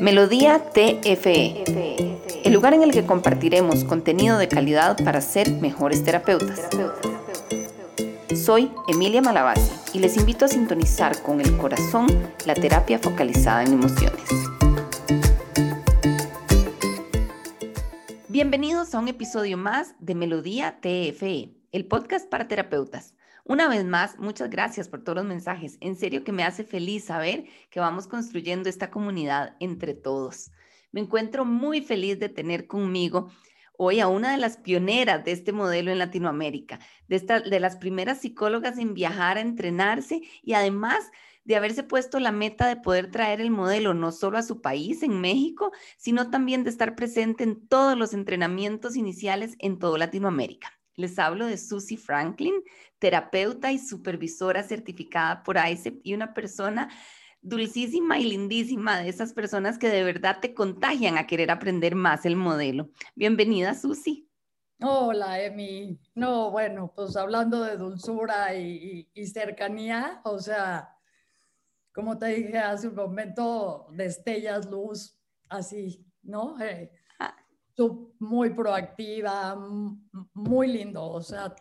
Melodía TFE, el lugar en el que compartiremos contenido de calidad para ser mejores terapeutas. Soy Emilia Malavasi y les invito a sintonizar con el corazón la terapia focalizada en emociones. Bienvenidos a un episodio más de Melodía TFE, el podcast para terapeutas. Una vez más, muchas gracias por todos los mensajes. En serio que me hace feliz saber que vamos construyendo esta comunidad entre todos. Me encuentro muy feliz de tener conmigo hoy a una de las pioneras de este modelo en Latinoamérica, de, de las primeras psicólogas en viajar a entrenarse y además de haberse puesto la meta de poder traer el modelo no solo a su país, en México, sino también de estar presente en todos los entrenamientos iniciales en toda Latinoamérica. Les hablo de Susie Franklin, terapeuta y supervisora certificada por ICEP y una persona dulcísima y lindísima de esas personas que de verdad te contagian a querer aprender más el modelo. Bienvenida, Susi. Hola, Emi. No, bueno, pues hablando de dulzura y, cercanía, o sea, como te dije hace un momento, destellas luz, así, ¿no? Eh, muy proactiva, muy lindo, o sea,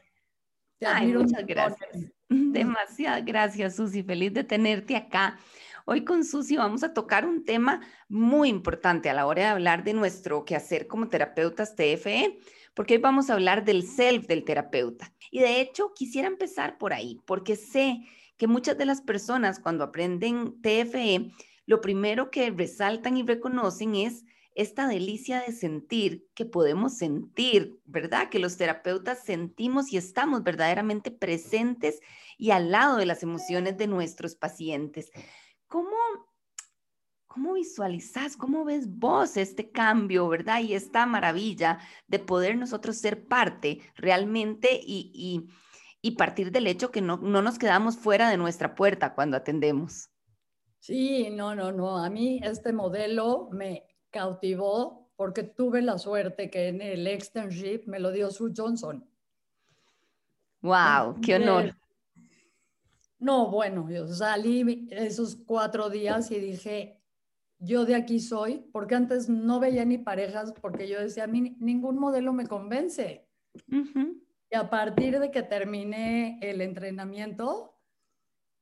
te admiro muchas gracias. Demasiadas gracias, Susi. Feliz de tenerte acá. Hoy con Susi vamos a tocar un tema muy importante a la hora de hablar de nuestro quehacer como terapeutas TFE, porque hoy vamos a hablar del self del terapeuta. Y de hecho, quisiera empezar por ahí, porque sé que muchas de las personas cuando aprenden TFE, lo primero que resaltan y reconocen es esta delicia de sentir que podemos sentir, ¿verdad? Que los terapeutas sentimos y estamos verdaderamente presentes y al lado de las emociones de nuestros pacientes. ¿Cómo, cómo visualizas, cómo ves vos este cambio, ¿verdad? Y esta maravilla de poder nosotros ser parte realmente y, y, partir del hecho que no, no nos quedamos fuera de nuestra puerta cuando atendemos. Sí, no, no, no. A mí este modelo me cautivó porque tuve la suerte que en el externship me lo dio Sue Johnson. ¡Wow! ¡Qué honor! No, bueno, yo salí esos cuatro días y dije, yo de aquí soy, porque antes no veía ni parejas, porque yo decía, a mí ningún modelo me convence. Y a partir de que terminé el entrenamiento,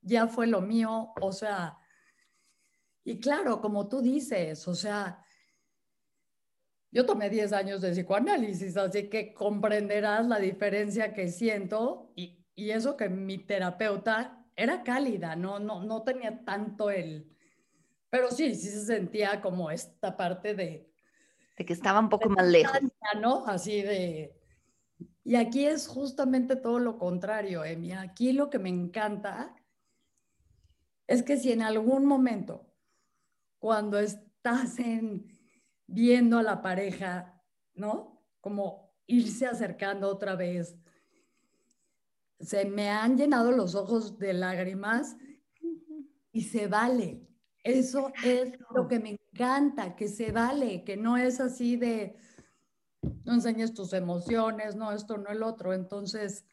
ya fue lo mío, o sea, y claro, como tú dices, o sea, yo tomé 10 años de psicoanálisis, así que comprenderás la diferencia que siento y, y eso que mi terapeuta era cálida, no, no, no tenía tanto el... Pero sí, sí se sentía como esta parte de... De que estaba un poco más lejos. ¿no? Así de... Y aquí es justamente todo lo contrario, Emi. Aquí lo que me encanta es que si en algún momento, cuando estás en viendo a la pareja, ¿no? Como irse acercando otra vez. Se me han llenado los ojos de lágrimas y se vale. Eso es lo que me encanta, que se vale, que no es así de no enseñes tus emociones, no esto, no el otro. Entonces,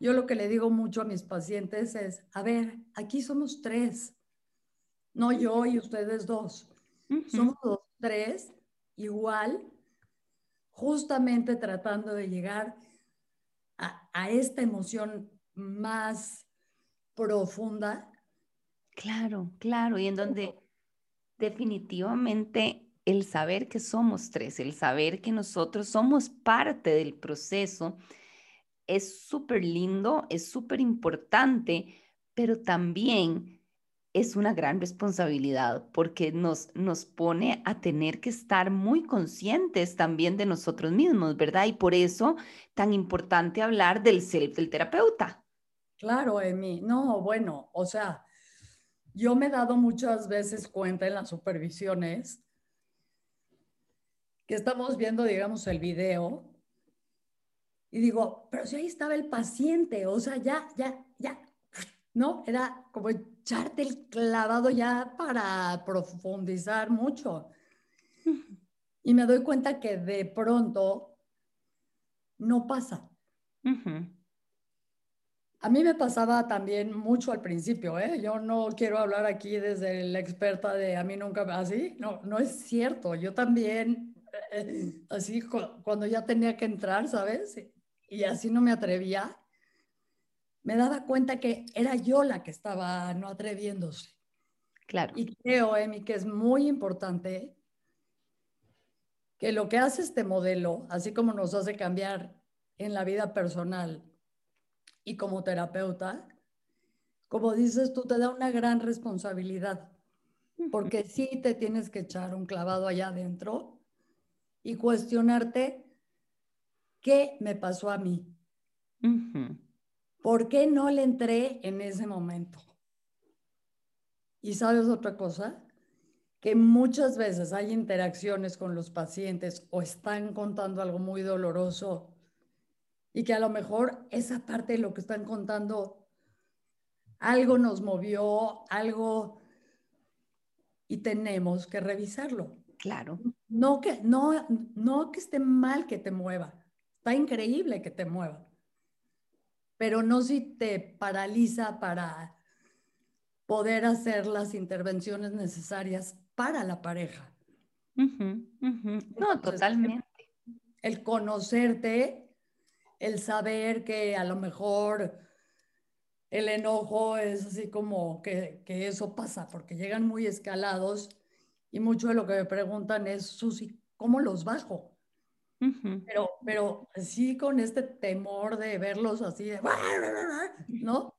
yo lo que le digo mucho a mis pacientes es, a ver, aquí somos tres, no yo y ustedes dos. Somos los tres igual, justamente tratando de llegar a, esta emoción más profunda. Claro, claro, y en donde definitivamente el saber que somos tres, el saber que nosotros somos parte del proceso, es súper lindo, es súper importante, pero también es una gran responsabilidad porque nos, nos pone a tener que estar muy conscientes también de nosotros mismos, ¿verdad? Y por eso tan importante hablar del self del terapeuta. Claro, Emi. No, bueno, o sea, yo me he dado muchas veces cuenta en las supervisiones que estamos viendo, digamos, el video y digo, pero si ahí estaba el paciente, o sea, ya, ya, ya, ¿no? Era como echarte el clavado ya para profundizar mucho. Y me doy cuenta que de pronto no pasa. A mí me pasaba también mucho al principio, ¿eh? Yo no quiero hablar aquí desde la experta de a mí nunca así, no, no es cierto. Yo también, eh, así cuando ya tenía que entrar, ¿sabes? Y así no me atrevía, me daba cuenta que era yo la que estaba no atreviéndose. Claro. Y creo, Emi, que es muy importante que lo que hace este modelo, así como nos hace cambiar en la vida personal, y como terapeuta, como dices tú, te da una gran responsabilidad, porque sí te tienes que echar un clavado allá adentro y cuestionarte qué me pasó a mí. ¿Por qué no le entré en ese momento? Y sabes otra cosa, que muchas veces hay interacciones con los pacientes o están contando algo muy doloroso y que a lo mejor esa parte de lo que están contando, algo nos movió, algo, y tenemos que revisarlo. Claro. No que, no, no que esté mal que te mueva, está increíble que te mueva, pero no si te paraliza para poder hacer las intervenciones necesarias para la pareja. No, totalmente. El conocerte el saber que a lo mejor el enojo es así como que, eso pasa, porque llegan muy escalados y mucho de lo que me preguntan es, Susi, ¿cómo los bajo? Pero, pero sí con este temor de verlos así, ¿no?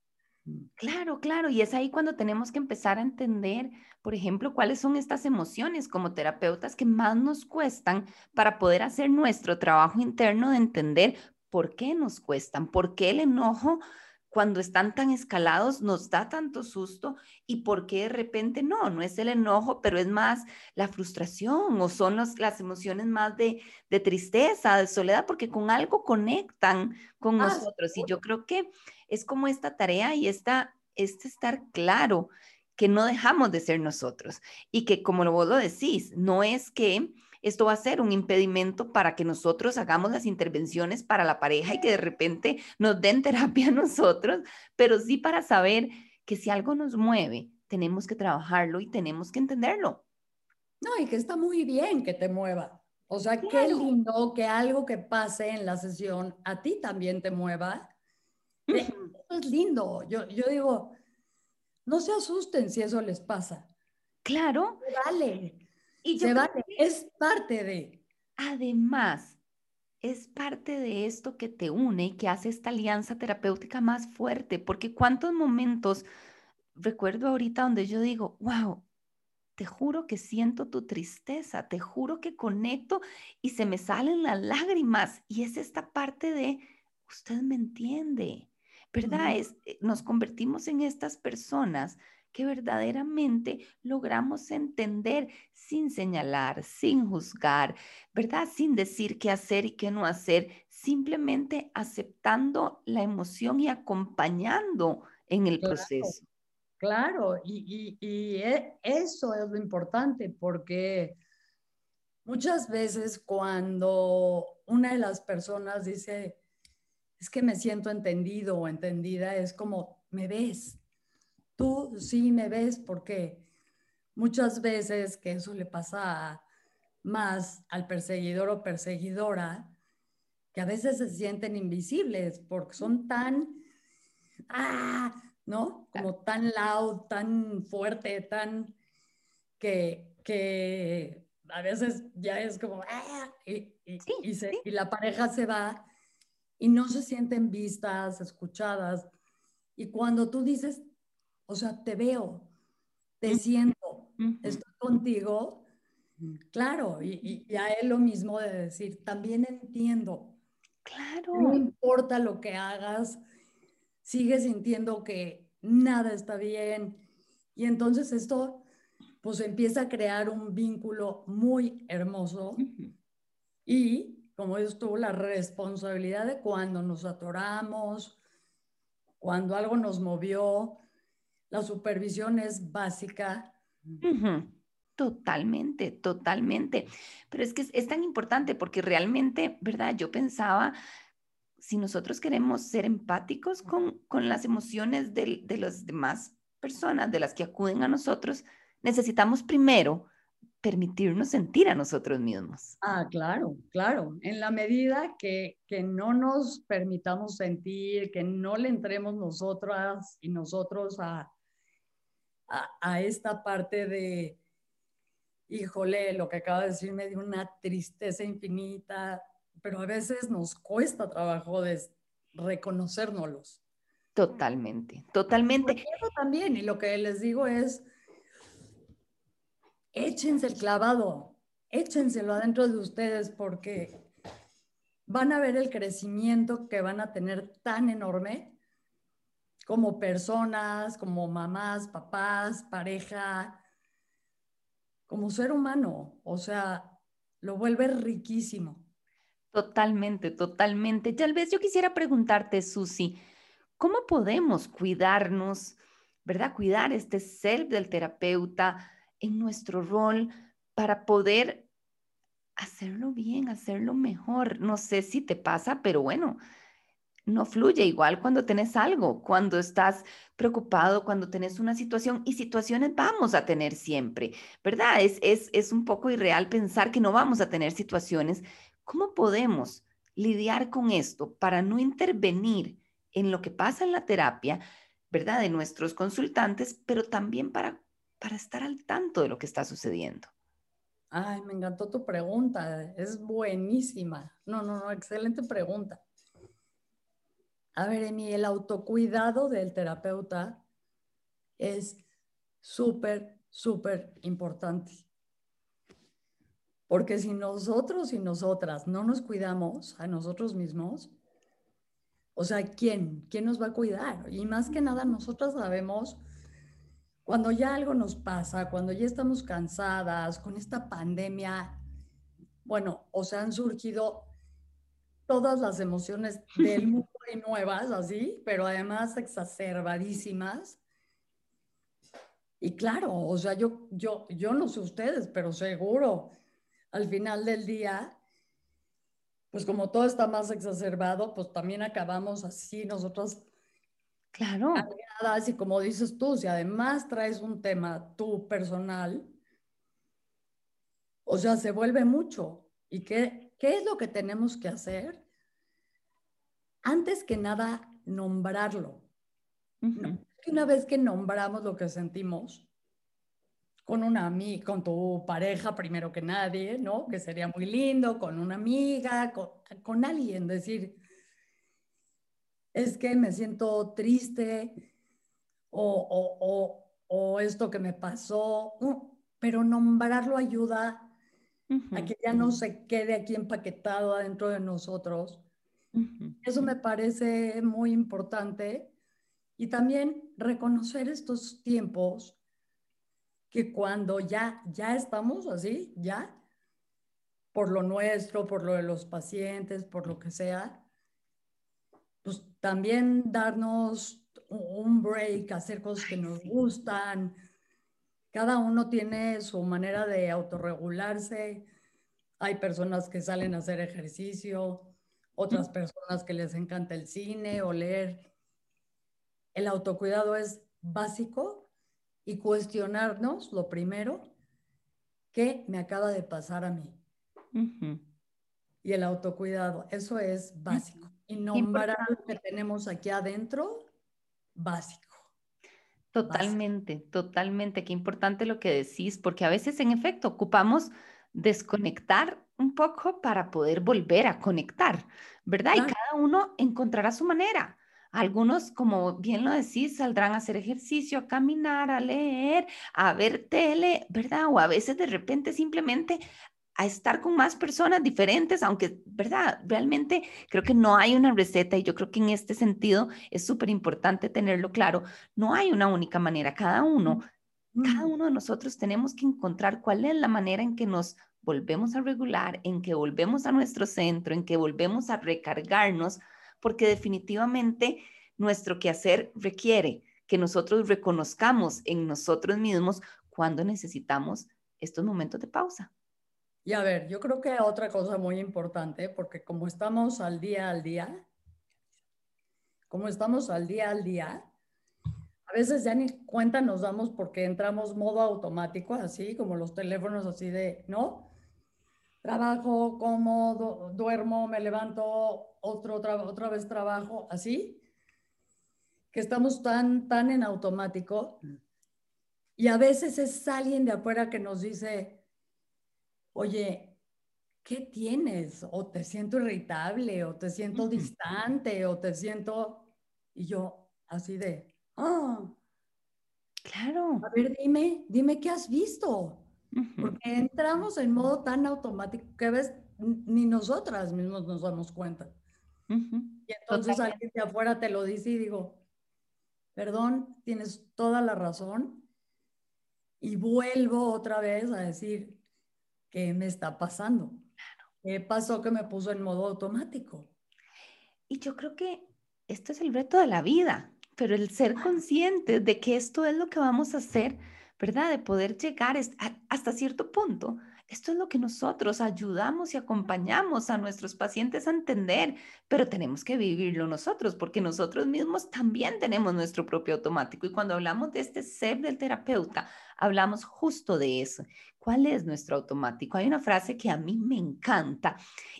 Claro, claro, y es ahí cuando tenemos que empezar a entender, por ejemplo, cuáles son estas emociones como terapeutas que más nos cuestan para poder hacer nuestro trabajo interno de entender por qué nos cuestan, por qué el enojo cuando están tan escalados nos da tanto susto y por qué de repente no, no es el enojo, pero es más la frustración o son las emociones más de, tristeza, de soledad, porque con algo conectan con ah, nosotros. Y yo creo que es como esta tarea y esta, este estar claro que no dejamos de ser nosotros y que como vos lo decís, no es que esto va a ser un impedimento para que nosotros hagamos las intervenciones para la pareja y que de repente nos den terapia a nosotros, pero sí para saber que si algo nos mueve, tenemos que trabajarlo y tenemos que entenderlo. No, y que está muy bien que te mueva. O sea, qué lindo que algo que pase en la sesión a ti también te mueva. Eso es lindo. Yo, yo digo, no se asusten si eso les pasa. Claro. Vale. Y yo es parte de. Además, es parte de esto que te une y que hace esta alianza terapéutica más fuerte, porque cuántos momentos recuerdo ahorita donde yo digo, wow, te juro que siento tu tristeza, te juro que conecto y se me salen las lágrimas. Y es esta parte de, usted me entiende, ¿verdad? es, eh, nos convertimos en estas personas que verdaderamente logramos entender sin señalar, sin juzgar, ¿verdad? Sin decir qué hacer y qué no hacer, simplemente aceptando la emoción y acompañando en el proceso. Claro, y, e, eso es lo importante porque muchas veces cuando una de las personas dice, es que me siento entendido o entendida, es como, me ves, tú sí me ves porque muchas veces que eso le pasa más al perseguidor o perseguidora, que a veces se sienten invisibles porque son tan, ah, ¿no? Como tan loud, tan fuerte, tan que, que a veces ya es como, ah, y, y la pareja se va y no se sienten vistas, escuchadas. Y cuando tú dices, o sea, te veo, te siento, estoy contigo. Claro, y, a él lo mismo de decir, también entiendo. Claro. No importa lo que hagas, sigue sintiendo que nada está bien. Y entonces esto pues empieza a crear un vínculo muy hermoso. Y como es tú, la responsabilidad de cuando nos atoramos, cuando algo nos movió, la supervisión es básica. Totalmente, totalmente. Pero es que es, tan importante porque realmente, ¿verdad? Yo pensaba si nosotros queremos ser empáticos con, con las emociones de, de las demás personas, de las que acuden a nosotros, necesitamos primero permitirnos sentir a nosotros mismos. Ah, claro, claro. En la medida que, que no nos permitamos sentir, que no le entremos nosotras y nosotros a, a, a esta parte de, híjole, lo que acaba de decir me dio una tristeza infinita, pero a veces nos cuesta trabajo de reconocérnoslos. Totalmente, totalmente. Eso también, y lo que les digo es, échense el clavado, échenselo adentro de ustedes porque van a ver el crecimiento que van a tener tan enorme como personas, como mamás, papás, pareja, como ser humano. O sea, lo vuelve riquísimo. Totalmente, totalmente. Tal vez yo quisiera preguntarte, Susi, ¿cómo podemos cuidarnos, verdad? Cuidar este ser del terapeuta en nuestro rol para poder hacerlo bien, hacerlo mejor. No sé si te pasa, pero bueno, no fluye igual cuando tenés algo, cuando estás preocupado, cuando tenés una situación y situaciones vamos a tener siempre, ¿verdad? Es, es, es un poco irreal pensar que no vamos a tener situaciones. ¿Cómo podemos lidiar con esto para no intervenir en lo que pasa en la terapia, ¿verdad? De nuestros consultantes, pero también para, para estar al tanto de lo que está sucediendo. Ay, me encantó tu pregunta, es buenísima. No, no, no, excelente pregunta. A ver, Emi, el autocuidado del terapeuta es súper, súper importante. Porque si nosotros y nosotras no nos cuidamos a nosotros mismos, o sea, ¿quién? ¿Quién nos va a cuidar? Y más que nada, nosotras sabemos cuando ya algo nos pasa, cuando ya estamos cansadas con esta pandemia, bueno, o sea, han surgido todas las emociones del mundo y nuevas, así, pero además exacerbadísimas. Y claro, o sea, yo, yo, yo no sé ustedes, pero seguro al final del día, pues como todo está más exacerbado, pues también acabamos así nosotros. Claro. y como dices tú, si además traes un tema tú personal, o sea, se vuelve mucho. ¿Y qué, qué es lo que tenemos que hacer? Antes que nada, nombrarlo. Una vez que nombramos lo que sentimos, con una amiga, con tu pareja primero que nadie, ¿no? Que sería muy lindo, con una amiga, con, alguien, decir, es que me siento triste o, o, esto que me pasó, pero nombrarlo ayuda a que ya no se quede aquí empaquetado adentro de nosotros eso me parece muy importante. Y también reconocer estos tiempos que cuando ya, ya estamos así, ya, por lo nuestro, por lo de los pacientes, por lo que sea, pues también darnos un break, hacer cosas que nos gustan. Cada uno tiene su manera de autorregularse. Hay personas que salen a hacer ejercicio, otras personas que les encanta el cine o leer. El autocuidado es básico y cuestionarnos lo primero, ¿qué me acaba de pasar a mí? Y el autocuidado, eso es básico. Y nombrar lo que tenemos aquí adentro, básico. Totalmente, totalmente. Qué importante lo que decís, porque a veces en efecto ocupamos desconectar un poco para poder volver a conectar, ¿verdad? Y cada uno encontrará su manera. Algunos, como bien lo decís, saldrán a hacer ejercicio, a caminar, a leer, a ver tele, ¿verdad? O a veces de repente simplemente a estar con más personas diferentes, aunque, ¿verdad? Realmente creo que no hay una receta y yo creo que en este sentido es súper importante tenerlo claro. No hay una única manera, cada uno, cada uno de nosotros tenemos que encontrar cuál es la manera en que nos volvemos a regular, en que volvemos a nuestro centro, en que volvemos a recargarnos, porque definitivamente nuestro quehacer requiere que nosotros reconozcamos en nosotros mismos cuando necesitamos estos momentos de pausa. Y a ver, yo creo que otra cosa muy importante, porque como estamos al día al día, como estamos al día al día, a veces ya ni cuenta nos damos porque entramos modo automático, así como los teléfonos así de, ¿no? Trabajo, como, duermo, me levanto, otro, otra vez trabajo, así, que estamos tan, tan en automático. Y a veces es alguien de afuera que nos dice, oye, ¿qué tienes? O te siento irritable, o te siento distante, o te siento... Y yo así de, ah, claro. A ver, dime, dime qué has visto. Porque entramos en modo tan automático que ves, ni nosotras mismos nos damos cuenta. Y entonces alguien de afuera te lo dice y digo, perdón, tienes toda la razón. Y vuelvo otra vez a decir, ¿qué me está pasando? ¿Qué pasó que me puso en modo automático? Y yo creo que esto es el reto de la vida, pero el ser consciente de que esto es lo que vamos a hacer, ¿verdad? De poder llegar hasta cierto punto. Esto es lo que nosotros ayudamos y acompañamos a nuestros pacientes a entender, pero tenemos que vivirlo nosotros, porque nosotros mismos también tenemos nuestro propio automático. Y cuando hablamos de este ser del terapeuta, hablamos justo de eso. ¿Cuál es nuestro automático? Hay una frase que a mí me encanta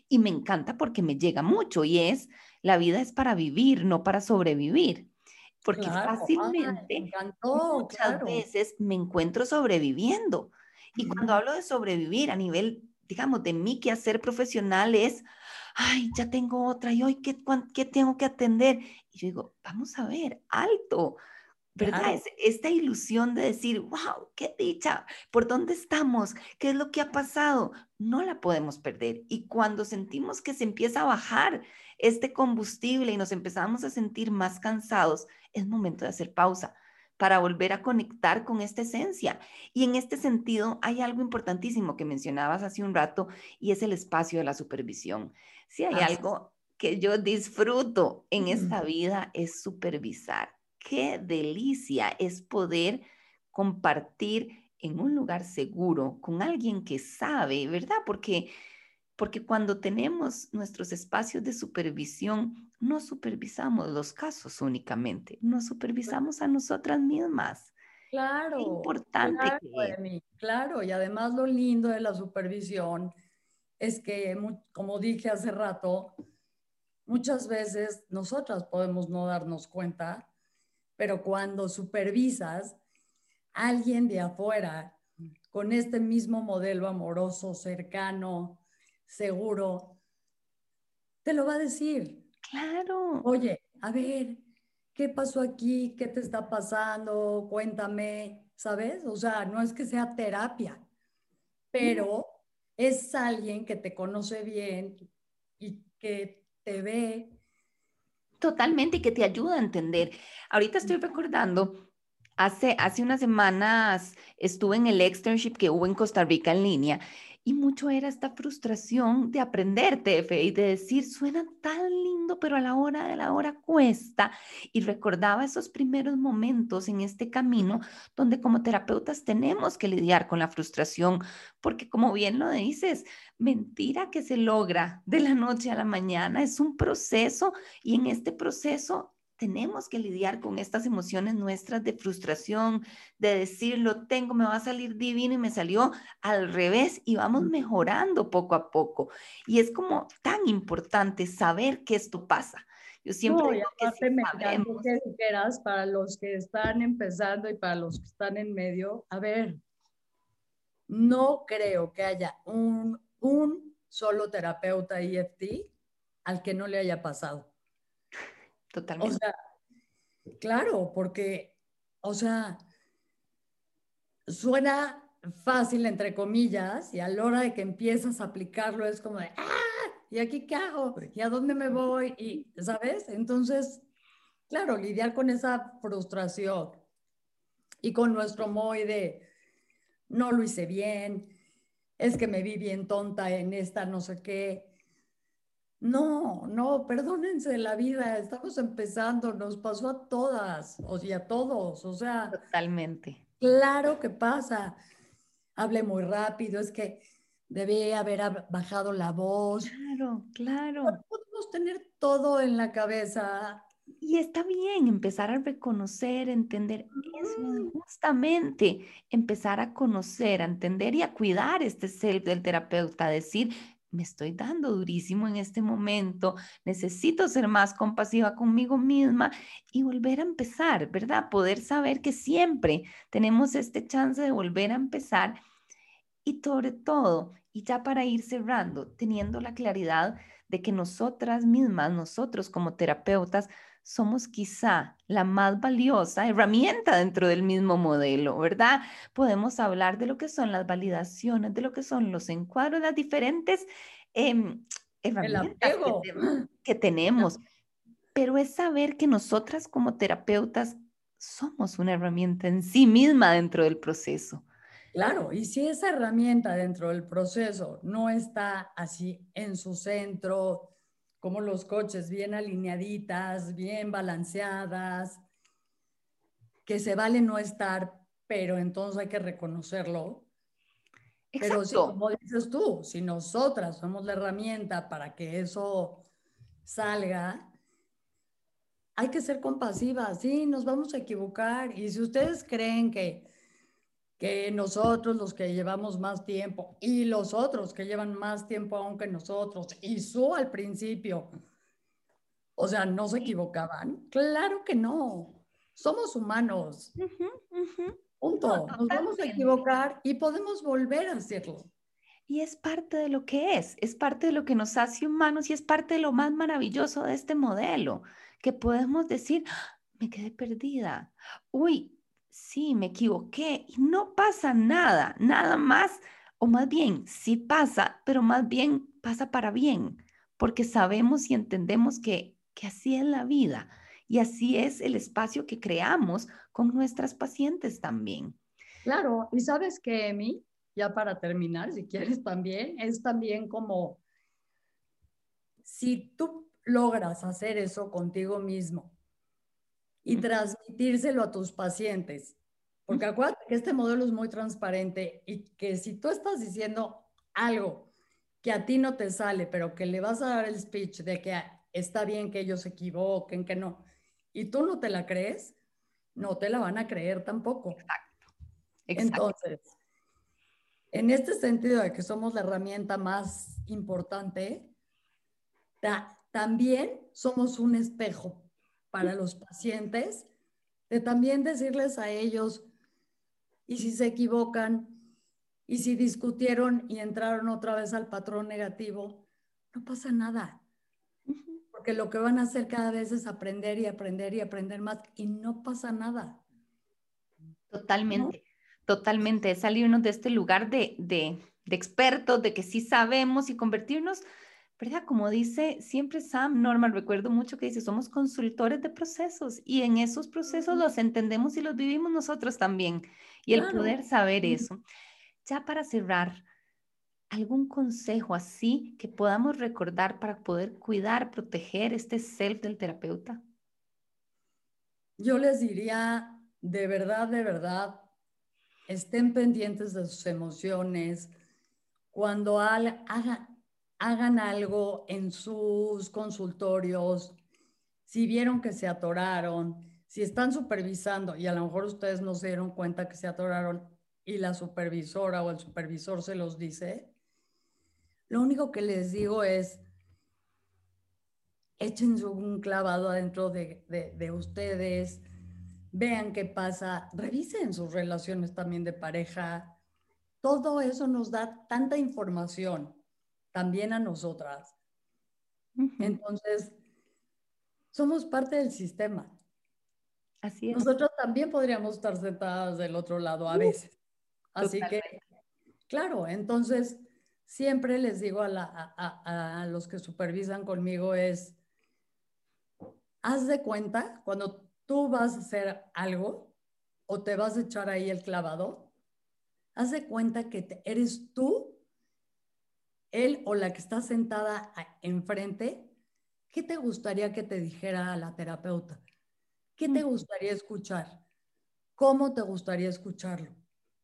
y me encanta porque me llega mucho y es, la vida es para vivir, no para sobrevivir. Porque fácilmente, muchas veces me encuentro sobreviviendo. Y cuando hablo de sobrevivir a nivel, digamos, de mí que hacer profesional es, ay, ya tengo otra y hoy, ¿qué, ¿qué tengo que atender? Y yo digo, vamos a ver, alto, ¿verdad? esta ilusión de decir, wow, qué dicha, ¿por dónde estamos? ¿Qué es lo que ha pasado? No la podemos perder. Y cuando sentimos que se empieza a bajar este combustible y nos empezamos a sentir más cansados, es momento de hacer pausa para volver a conectar con esta esencia. Y en este sentido, hay algo importantísimo que mencionabas hace un rato y es el espacio de la supervisión. Si hay algo que yo disfruto en esta vida es supervisar qué delicia es poder compartir en un lugar seguro con alguien que sabe, ¿verdad? Porque porque cuando tenemos nuestros espacios de supervisión, no supervisamos los casos únicamente, no supervisamos a nosotras mismas. Claro. importante claro, claro, y además lo lindo de la supervisión es que, como dije hace rato, muchas veces nosotras podemos no darnos cuenta pero cuando supervisas alguien de afuera con este mismo modelo amoroso, cercano, seguro, te lo va a decir. Claro. Oye, a ver, ¿qué pasó aquí? ¿Qué te está pasando? Cuéntame, ¿sabes? O sea, no es que sea terapia, pero es alguien que te conoce bien y que te ve Totalmente, y que te ayuda a entender. Ahorita estoy recordando, hace, hace unas semanas estuve en el externship que hubo en Costa Rica en línea y mucho era esta frustración de aprender TF y de decir, suena tan lindo, pero a la hora de la hora cuesta. Y recordaba esos primeros momentos en este camino donde como terapeutas tenemos que lidiar con la frustración, porque como bien lo dices, mentira que se logra de la noche a la mañana, es un proceso y en este proceso tenemos que lidiar con estas emociones nuestras de frustración, de decir, lo tengo, me va a salir divino y me salió al revés y vamos mejorando poco a poco. Y es como tan importante saber que esto pasa. Yo siempre digo que si para los que están empezando y para los que están en medio, a ver, no creo que haya un, un solo terapeuta EFT al que no le haya pasado. Totalmente. O sea, claro, porque, o sea, suena fácil, entre comillas, y a la hora de que empiezas a aplicarlo es como de, ¡ah! ¿Y aquí qué hago? ¿Y a dónde me voy? Y, ¿sabes? Entonces, claro, lidiar con esa frustración y con nuestro moy de, no lo hice bien, es que me vi bien tonta en esta no sé qué, no, no, perdónense la vida, estamos empezando, nos pasó a todas, o sea, a todos, o sea. Totalmente. Claro que pasa. Hablé muy rápido, es que debe haber bajado la voz. Claro, claro. podemos tener todo en la cabeza Y está bien empezar a reconocer, entender, eso justamente empezar a conocer, a entender y a cuidar este self del terapeuta, decir, me estoy dando durísimo en este momento, necesito ser más compasiva conmigo misma y volver a empezar, ¿verdad? Poder saber que siempre tenemos este chance de volver a empezar y sobre todo, y ya para ir cerrando, teniendo la claridad de que nosotras mismas, nosotros como terapeutas, somos quizá la más valiosa herramienta dentro del mismo modelo, ¿verdad? Podemos hablar de lo que son las validaciones, de lo que son los encuadros, las diferentes em, herramientas que, tenemos, pero es saber que nosotras como terapeutas somos una herramienta en sí misma dentro del proceso. Claro, y si esa herramienta dentro del proceso no está así en su centro, como los coches, bien alineaditas, bien balanceadas, que se vale no estar, pero entonces hay que reconocerlo. Pero si, como dices tú, si nosotras somos la herramienta para que eso salga, hay que ser compasivas, sí, nos vamos a equivocar. Y si ustedes creen que que nosotros los que llevamos más tiempo y los otros que llevan más tiempo aún que nosotros y su al principio, o sea, no se equivocaban. Claro que no. Somos humanos. Punto. Nos vamos a equivocar y podemos volver a hacerlo. Y es parte de lo que es, es parte de lo que nos hace humanos y es parte de lo más maravilloso de este modelo, que podemos decir, ¡Ah! me quedé perdida. Uy, sí, me equivoqué no pasa nada, nada más, o más bien, sí pasa, pero más bien pasa para bien, porque sabemos y entendemos que, que así es la vida y así es el espacio que creamos con nuestras pacientes también. Claro, y sabes que, Emi, ya para terminar, si quieres también, es también como si tú logras hacer eso contigo mismo, y transmitírselo a tus pacientes. Porque acuérdate que este modelo es muy transparente y que si tú estás diciendo algo que a ti no te sale, pero que le vas a dar el speech de que está bien que ellos se equivoquen, que no, y tú no te la crees, no te la van a creer tampoco. Exacto. Entonces, en este sentido de que somos la herramienta más importante, también somos un espejo para los pacientes, de también decirles a ellos, y si se equivocan, y si discutieron y entraron otra vez al patrón negativo, no pasa nada. Porque lo que van a hacer cada vez es aprender y aprender y aprender más y no pasa nada. Totalmente, totalmente. salirnos de este lugar de, de, de expertos, de que sí sabemos y convertirnos ¿verdad? Como dice siempre Sam Norman, recuerdo mucho que dice, somos consultores de procesos y en esos procesos los entendemos y los vivimos nosotros también. Y el poder saber eso. Ya para cerrar, ¿algún consejo así que podamos recordar para poder cuidar, proteger este self del terapeuta? Yo les diría, de verdad, de verdad, estén pendientes de sus emociones. Cuando haga, hagan algo en sus consultorios, si vieron que se atoraron, si están supervisando y a lo mejor ustedes no se dieron cuenta que se atoraron y la supervisora o el supervisor se los dice, lo único que les digo es, echen un clavado adentro de, de ustedes, vean qué pasa, revisen sus relaciones también de pareja. Todo eso nos da tanta información también a nosotras. Entonces, somos parte del sistema. Así es. Nosotros también podríamos estar sentadas del otro lado a veces. Así que, claro, entonces siempre les digo a, a, los que supervisan conmigo es, haz de cuenta cuando tú vas a hacer algo o te vas a echar ahí el clavado, haz de cuenta que eres tú él o la que está sentada enfrente, ¿qué te gustaría que te dijera la terapeuta? ¿Qué te gustaría escuchar? ¿Cómo te gustaría escucharlo?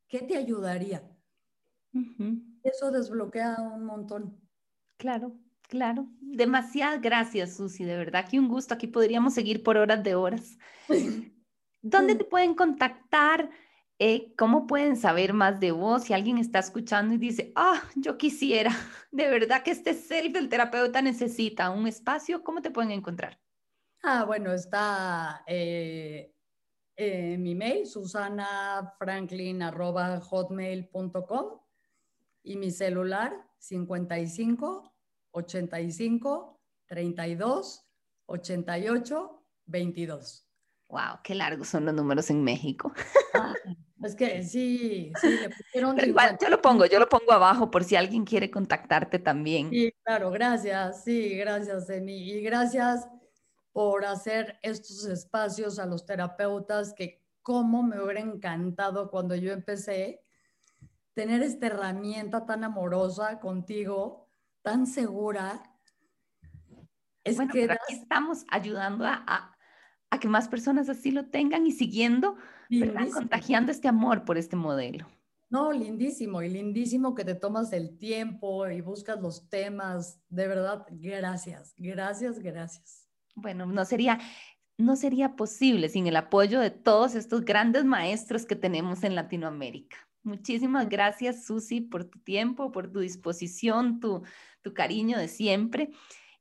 ¿Qué te ayudaría? Eso desbloquea un montón. Claro, Claro, demasiadas gracias, Susi, de verdad que un gusto. Aquí podríamos seguir por horas de horas. ¿Dónde te pueden contactar? Eh, ¿Cómo pueden saber más de vos? Si alguien está escuchando y dice, ah, yo quisiera, de verdad que este self del terapeuta necesita un espacio, ¿cómo te pueden encontrar? Ah, bueno, está eh, mi mail, susanafranklin.hotmail.com y mi celular 55 85 32 88 22. Wow, qué largos son los números en México. Ah, es que sí, sí, le pusieron. igual, yo lo pongo, yo lo pongo abajo por si alguien quiere contactarte también. Sí, claro, gracias, sí, gracias, Emi. Y gracias por hacer estos espacios a los terapeutas que como me hubiera encantado cuando yo empecé tener esta herramienta tan amorosa contigo, tan segura. Es que aquí estamos ayudando a, a, que más personas así lo tengan y siguiendo, contagiando este amor por este modelo. No, lindísimo y lindísimo que te tomas el tiempo y buscas los temas. De verdad, gracias, gracias, gracias. Bueno, no sería, no sería posible sin el apoyo de todos estos grandes maestros que tenemos en Latinoamérica. Muchísimas gracias, Susi, por tu tiempo, por tu disposición, tu, tu cariño de siempre.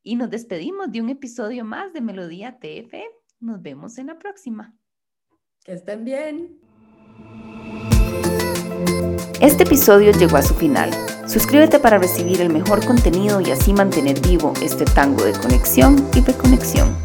Y nos despedimos de un episodio más de Melodía TF. Nos vemos en la próxima. Que estén bien. Este episodio llegó a su final. Suscríbete para recibir el mejor contenido y así mantener vivo este tango de conexión y reconexión.